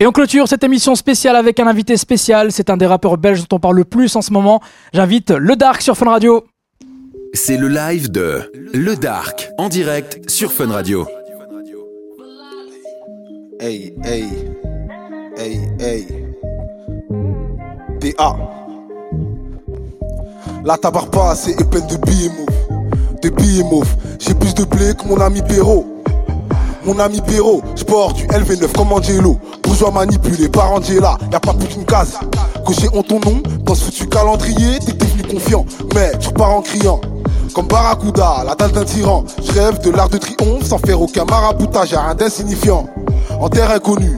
Et on clôture cette émission spéciale avec un invité spécial. C'est un des rappeurs belges dont on parle le plus en ce moment. J'invite Le Dark sur Fun Radio. C'est le live de Le Dark en direct sur Fun Radio. Hey, hey, hey, hey. DA. La tabarre pas assez épine de billets mauves. De billets mauves. J'ai plus de blé que mon ami Perrault. Mon ami Perrault, sport du LV9 comme Angelo. Bourgeois manipulé par Angela, y a pas plus qu'une case. Coché en ton nom, dans ce foutu calendrier, t'es devenu confiant. Mais tu repars en criant. Comme Barracuda, la dalle d'un tyran. Je rêve de l'art de triomphe sans faire aucun maraboutage à rien d'insignifiant. En terre inconnue,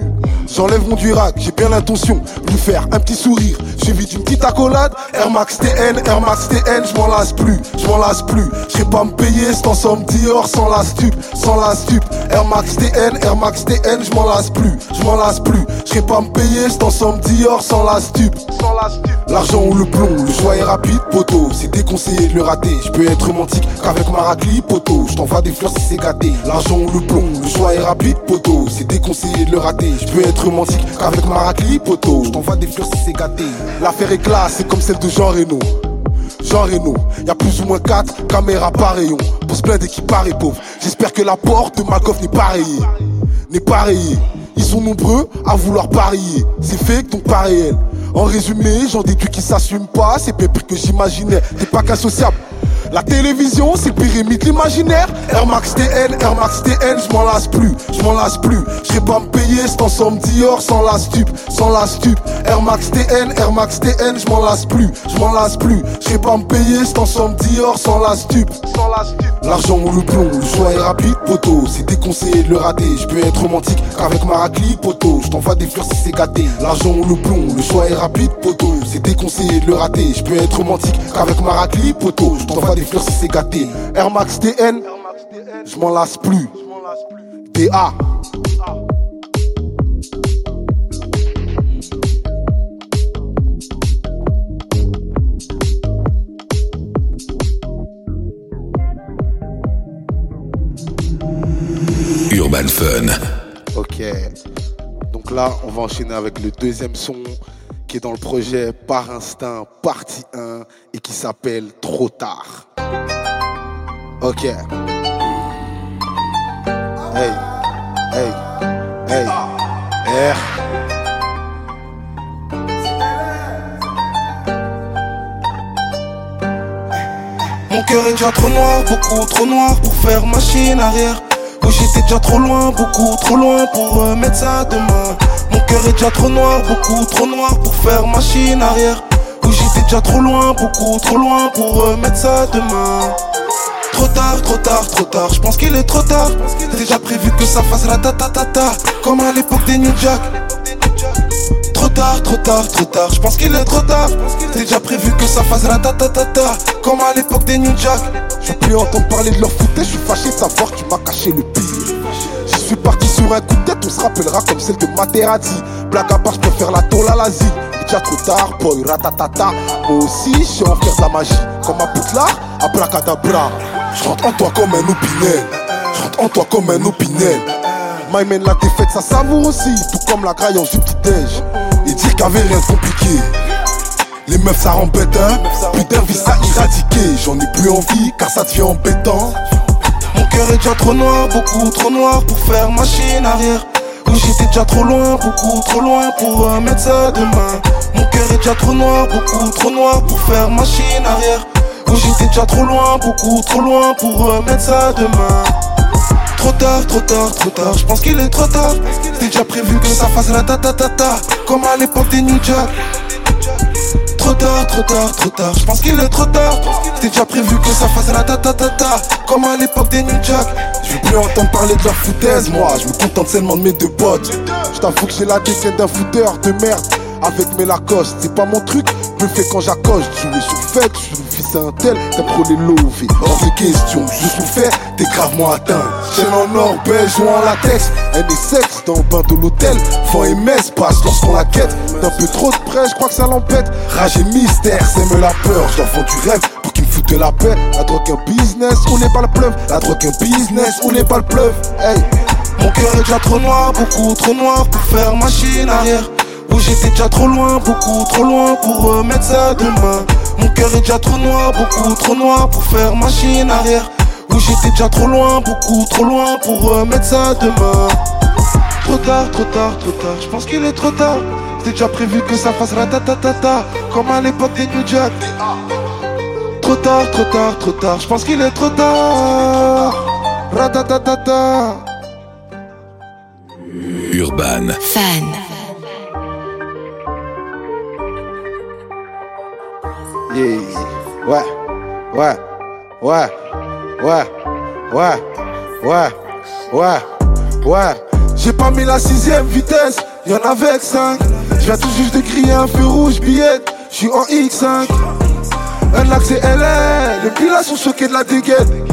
J'enlève mon durac, j'ai bien l'intention de lui faire un petit sourire, suivi d'une petite accolade. Air Max TN, Air Max TN, je m'en lasse plus, je m'en lasse plus. Je pas me payer cette ensemble Dior sans la stup, sans la stup. Air Max TN, Air Max TN, je m'en lasse plus, je m'en lasse plus. Je pas me payer cet ensemble Dior sans la stup, sans la stup. L'argent ou le plomb, le choix est rapide, poteau. C'est déconseillé de le rater. Je peux être romantique qu'avec ma raclie, poteau. Je t'envoie des fleurs si c'est gâté. L'argent ou le plomb, le choix est rapide, poteau. C'est déconseillé de le rater. Je être romantique qu'avec ma raclie, poteau. Je t'envoie des fleurs si c'est gâté. L'affaire est classe, c'est comme celle de Jean Reno. Jean Reno, y a plus ou moins 4 caméras par rayon pour se plaindre qui paraît pauvre. J'espère que la porte de Malkoff n'est pas rayée. N'est pas rayée. Ils sont nombreux à vouloir parier. C'est fake donc pas réel. En résumé, j'en déduis qui s'assument pas. C'est pire que j'imaginais. T'es pas qu'associable. La télévision, c'est pyramide l'imaginaire. Air Max TN, Air Max TN, je m'en lasse plus, je m'en lasse plus. Je pas me payer cet ensemble Dior sans la stup, sans la stup. Air Max TN, Air Max TN, je m'en lasse plus, je m'en lasse plus. Je pas me payer cet ensemble Dior sans la stup, sans la stup. L'argent ou le plomb, le choix est rapide, poteau. C'est déconseillé de le rater. Je peux être romantique qu'avec ma raclie, poteau. Je t'envoie des fleurs si c'est gâté. L'argent ou le plomb, le choix est rapide, poteau. C'est déconseillé de le rater. Je peux être romantique qu'avec ma raclie, poteau. Je t'envoie des fleurs si c'est gâté. Air Max TN, je m'en lasse plus. DA. Urban Fun. Ok. Donc là, on va enchaîner avec le deuxième son qui est dans le projet Par Instinct, partie 1, et qui s'appelle Trop tard. Ok. Hey, hey, hey, R. Mon cœur est déjà trop noir, beaucoup trop noir pour faire machine arrière. Que j'étais déjà trop loin, beaucoup trop loin pour euh, mettre ça demain. Cœur est déjà trop noir, beaucoup trop noir pour faire machine arrière. Que j'étais déjà trop loin, beaucoup trop loin pour euh, mettre ça demain. Trop tard, trop tard, trop tard, je pense qu'il est trop tard. Déjà prévu que ça fasse la ta ta ta ta, comme à l'époque des New Jack. Trop tard, trop tard, trop tard, je pense qu'il est trop tard. Déjà prévu que ça fasse la ta ta ta comme à l'époque des New Jack. Je veux plus entendre parler de leur foutage, je suis fâché de savoir tu m'as caché le sur un coup de tête, on se rappellera comme celle de Materazzi. Blague à part, je faire la tôle à. Mais déjà trop tard, boy, ratatata. Moi aussi, je sais en faire de la magie. Comme un poutlard, à placadabra. Je rentre en toi comme un opinel. Je rentre en toi comme un opinel. My man, la défaite, ça savoure aussi. Tout comme la graille en jus petit déj. Et dire avait rien de compliqué. Les meufs ça rembête hein Plus d'envie ça éradiquer J'en ai plus envie car ça devient embêtant cœur est déjà trop noir, beaucoup trop noir pour faire machine arrière. Où j'étais déjà trop loin, beaucoup trop loin pour euh, mettre ça demain. Mon cœur est déjà trop noir, beaucoup trop noir pour faire machine arrière. Où j'étais déjà trop loin, beaucoup trop loin pour euh, mettre ça demain. Trop tard, trop tard, trop tard, je pense qu'il est trop tard. C'était déjà prévu que ça fasse la ta ta ta ta, comme à l'époque des Jack. Trop tard, trop tard, trop tard, je pense qu'il est trop tard. C'était déjà prévu que ça fasse la ta ta ta ta, comme à l'époque des New Jack. Je veux plus entendre parler de leur foutaise, moi. Je me contente seulement de mes deux potes. Je t'avoue que j'ai la dégaine d'un fouteur de merde. Avec mes Lacoste, c'est pas mon truc, fais quand j'accoste. Jouer sur fête, je suis fils à un tel, t'as trop les lovés. Hors de question, je fait, t'es gravement atteint. Chaîne en or, belge ou en latex, un sexe dans le bain de l'hôtel. Fond et messe passe lorsqu'on la quête. D'un peu trop de près, je crois que ça l'empête. Rage et mystère, sème la peur, j'en du rêve pour qu'il me foute de la paix. La drogue un business, on n'est pas le pleuve. La drogue un business, on n'est pas le pleuve. Hey. Mon cœur est déjà trop noir, beaucoup trop noir pour faire machine arrière. Où j'étais déjà trop loin, beaucoup trop loin pour remettre ça demain. Mon cœur est déjà trop noir, beaucoup trop noir pour faire machine arrière. Où j'étais déjà trop loin, beaucoup trop loin pour remettre ça demain. Trop tard, trop tard, trop tard, je pense qu'il est trop tard. C'était déjà prévu que ça fasse ratatatata, comme à l'époque des New Jack. Trop tard, trop tard, trop tard, je pense qu'il est trop tard. Ratatatata. Urban. Fan. Yeah. Ouais, ouais, ouais, ouais, ouais, ouais, ouais, ouais. J'ai pas mis la sixième vitesse, y'en avait avec 5 Je viens tout juste de crier un feu rouge billet, je suis en X5 Un accès LR, les pilas sont choqués de la dégaine.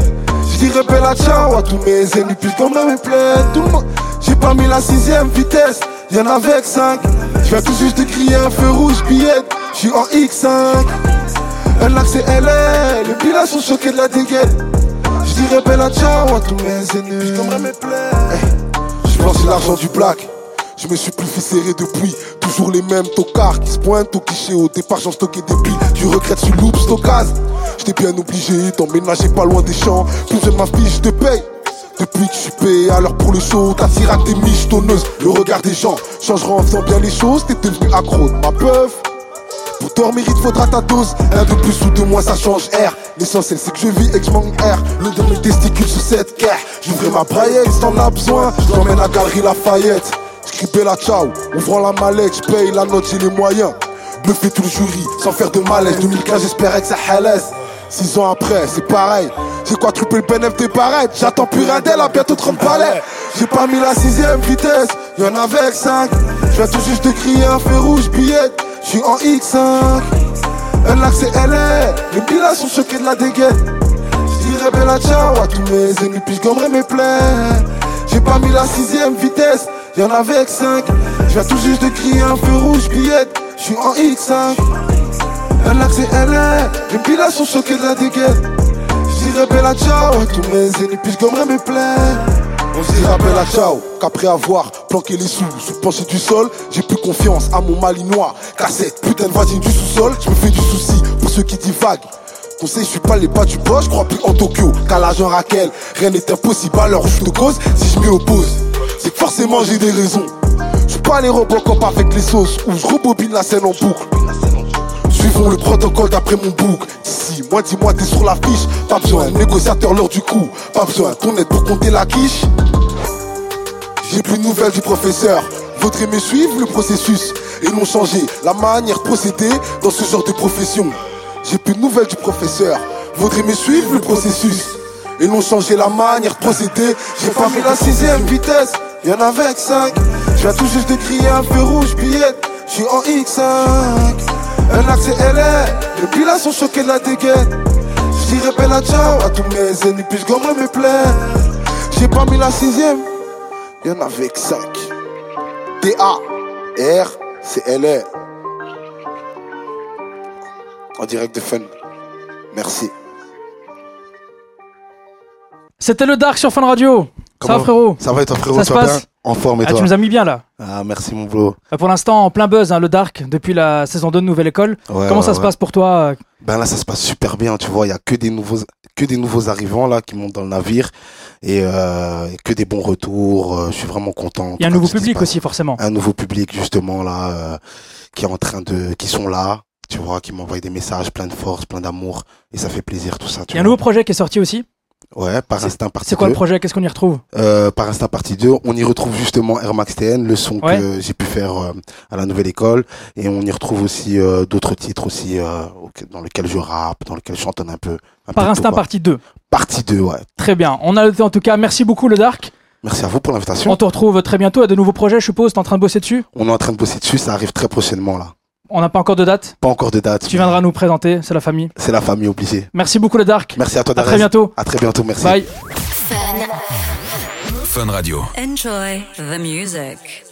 Je dirais bella ciao à tous mes ennemis puis comme me plaît. Tout le monde, j'ai pas mis la sixième vitesse, y'en avait avec 5 Je viens tout juste de crier un feu rouge billet, je suis en X5 Un accès LR, les pilas sont choqués de la dégaine Je dirais bella ciao à tous mes ennemis puis comme me plaît Je pense l'argent du black. Je me suis plus fait serrer depuis. Toujours les mêmes tocards qui se pointent au cliché. Au départ, j'en stockais des billes. Du regret sur loop, stockage. J'étais bien obligé d'emménager pas loin des champs. Plus de ma fiche de paye. Depuis que je suis payé l'heure pour le show, t'as tiré des michetonneuses. Le regard des gens changera en faisant bien les choses. T'es devenu accro de ma peuf. Pour dormir, il faudra ta dose. Un de plus ou de moins, ça change air. L'essentiel, c'est que je vis et que je manque air. Le de mes testicules sur cette guerre. J'ouvrais ma braillette, si t'en as besoin. Je à Galerie Lafayette. J'cripais la ciao, ouvrant la mallette, j'paye la note, j'ai les moyens. Bluffé tout le jury, sans faire de malaise. 2015, j'espérais que ça halaise. Six ans après, c'est pareil. J'ai quadruplé le des barrettes. J'attends plus rien d'elle, à bientôt 30 palais. J'ai pas mis la sixième vitesse, y'en avait avec 5. J'viens tout juste de crier un feu rouge, billet. J'suis en X5. Un accès LR, les pilas sont choqués de la dégaine. J'dirais bella ciao à tous mes ennemis, puis j'gommerai mes plaies. J'ai pas mis la sixième vitesse, y'en avait avec 5. J'viens tout juste de crier un feu rouge, billet. J'suis en X5. Un accès LR, les pilas sont choqués de la dégaine. J'dirais bella ciao à tous mes ennemis, puis j'gommerai mes plaies. On se dira bella ciao qu'après avoir planqué les sous sous plancher du sol, j'ai plus confiance à mon malinois. Cassette, putain de voisine du sous-sol, je me fais du souci pour ceux qui divaguent. Conseil, je suis pas les bas du bois, je crois plus en Tokyo qu'à l'agent Raquel. Rien n'est impossible à leur de cause si je m'y oppose. C'est que forcément j'ai des raisons. Je pas les Robocop avec les sauces où je rebobine la scène en boucle. Suivons le protocole d'après mon bouc. D'ici, moi dis-moi t'es sur la fiche. Pas besoin, négociateur l'heure du coup. Pas besoin, ton aide pour compter la quiche. J'ai plus de nouvelles du professeur. Vaudrait me suivre le processus et non changer la manière de procéder dans ce genre de profession. J'ai plus de nouvelles du professeur. Vaudrait me suivre le processus et non changer la manière de procéder. J'ai pas mis la sixième vitesse, y'en avait avec 5 Je viens tout juste de crier un feu rouge billet, j'suis en X5 Un accès LR, les pilas sont choqués de la dégaine. J'dirais bella ciao à tous mes ennemis, puis j'gommerai mes plaies. J'ai pas mis la sixième, Y'en avait avec 5. D-A-R, c'est LR. En direct de Fun. Merci. C'était le Dark sur Fun Radio. ça va frérot Ça va et toi frérot Ça se passe bien En forme et Ah, toi Tu nous as mis bien là. Ah merci mon bro. Euh, Pour l'instant, en plein buzz, hein, le Dark, depuis la saison 2 de Nouvelle École. Ouais, Comment ouais, ça se ouais. passe pour toi euh, Ben là ça se passe super bien, tu vois, il y a que des nouveaux que des nouveaux arrivants là qui montent dans le navire et, euh, que des bons retours, euh, je suis vraiment content. Il y a un nouveau public aussi, forcément. Un nouveau public justement là euh, qui est en train de qui sont là, tu vois, qui m'envoient des messages plein de force, plein d'amour et ça fait plaisir tout ça, Il y a un nouveau projet qui est sorti aussi. Ouais, par instinct partie C'est quoi 2. le projet? Qu'est-ce qu'on y retrouve? Euh, par Instinct Partie 2, on y retrouve justement Air Max TN, le son Ouais. que j'ai pu faire euh, à la nouvelle école, et on y retrouve aussi euh, d'autres titres aussi euh, dans lesquels je rappe, dans lesquels je chantonne un peu. un Par instinct, partie 2. Partie 2, ouais. Très bien. On a noté en tout cas. Merci beaucoup, le Dark. Merci à vous pour l'invitation. On te retrouve très bientôt à de nouveaux projets, je suppose. T'es en train de bosser dessus? On est en train de bosser dessus, ça arrive très prochainement là. On n'a pas encore de date. Pas encore de date. Tu mais viendras nous présenter. C'est la famille. C'est la famille obligée. Merci beaucoup, le Dark. Merci à toi, À Darès. très bientôt. À très bientôt, merci. Bye. Fun. Fun Radio. Enjoy the music.